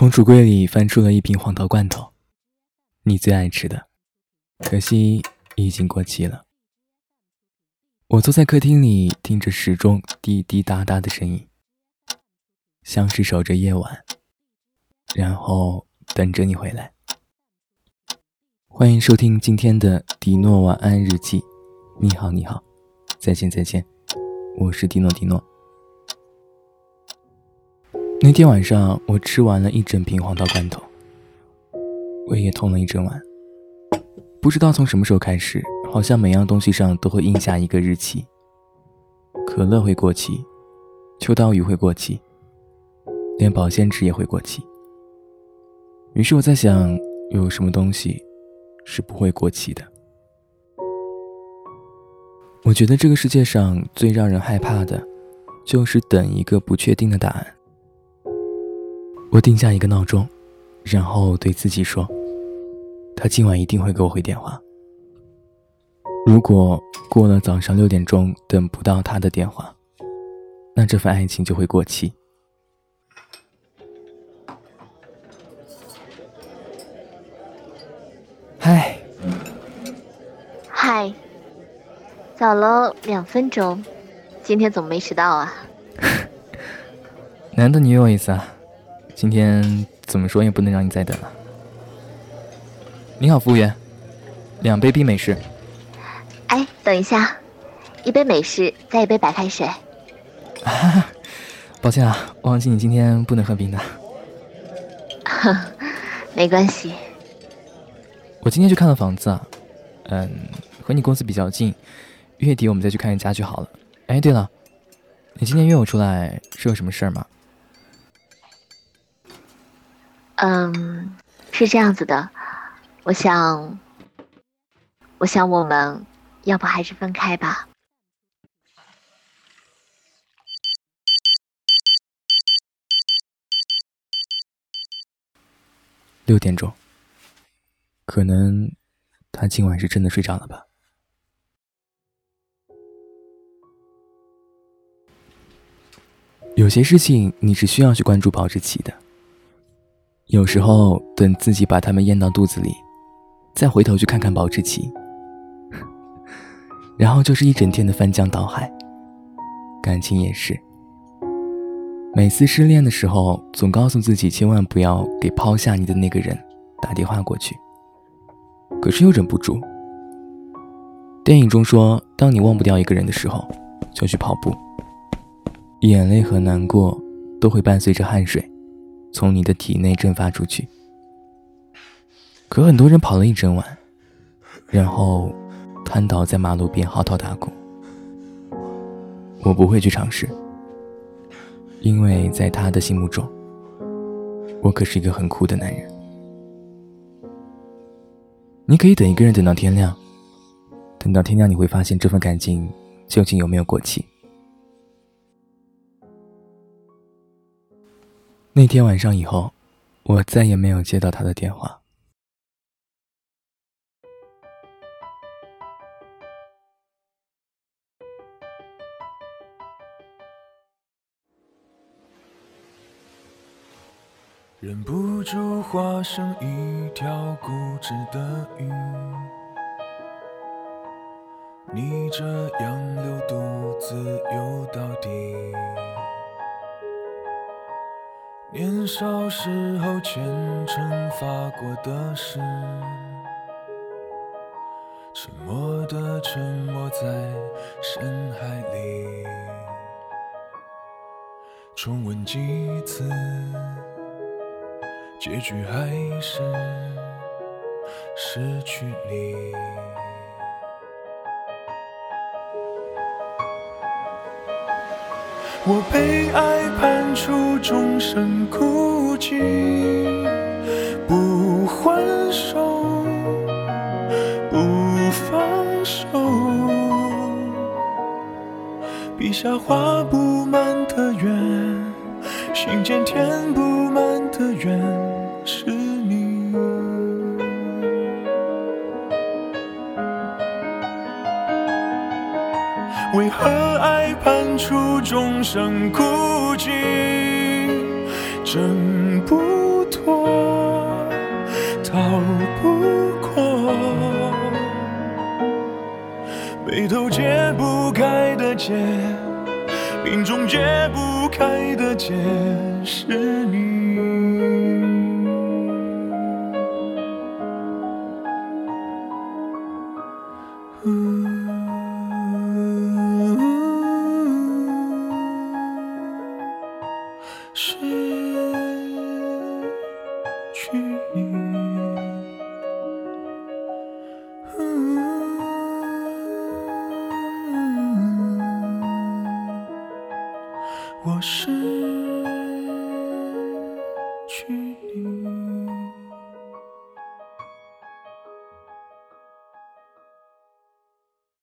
从橱柜里翻出了一瓶黄桃罐头，你最爱吃的，可惜已经过期了。我坐在客厅里，听着时钟滴滴答答的声音，像是守着夜晚，然后等着你回来。欢迎收听今天的迪诺晚安日记。你好，你好，再见，再见，我是迪诺，迪诺。那天晚上，我吃完了一整瓶黄桃罐头，胃也痛了一整晚。不知道从什么时候开始，好像每样东西上都会印下一个日期。可乐会过期，秋刀鱼会过期，连保鲜纸也会过期。于是我在想，有什么东西是不会过期的？我觉得这个世界上最让人害怕的，就是等一个不确定的答案。我定下一个闹钟，然后对自己说：“他今晚一定会给我回电话。”如果过了早上六点钟等不到他的电话，那这份爱情就会过期。嗨，嗨，早了两分钟，今天怎么没迟到啊？难得你约我一次啊！今天怎么说也不能让你再等了。你好，服务员，两杯冰美式。哎，等一下，一杯美式，再一杯白开水。抱歉啊，忘记你今天不能喝冰的。没关系。我今天去看了房子啊，嗯，和你公司比较近，月底我们再去看一家就好了。哎，对了，你今天约我出来是有什么事儿吗？嗯，是这样子的，我想，我想我们要不还是分开吧。六点钟，可能他今晚是真的睡着了吧。有些事情你是需要去关注保质期的。有时候，等自己把它们咽到肚子里，再回头去看看保质期，然后就是一整天的翻江倒海。感情也是，每次失恋的时候，总告诉自己千万不要给抛下你的那个人打电话过去，可是又忍不住。电影中说，当你忘不掉一个人的时候，就去跑步，眼泪和难过都会伴随着汗水。从你的体内蒸发出去，可很多人跑了一整晚，然后瘫倒在马路边嚎啕大哭。我不会去尝试，因为在他的心目中，我可是一个很酷的男人。你可以等一个人等到天亮，等到天亮你会发现这份感情究竟有没有过期。那天晚上以后，我再也没有接到他的电话。忍不住化身一条固执的鱼，逆着洋流独自游到底。年少时候虔诚发过的誓，沉默的沉没在深海里。重温几次，结局还是失去你。我被爱判处终身孤寂，不还手，不放手。笔下画不满的圆，心间填不满的缘，是你。为何出众生孤寂？挣不脱，逃不过，眉头解不开的结，命中解不开的结，是你。去你，我是。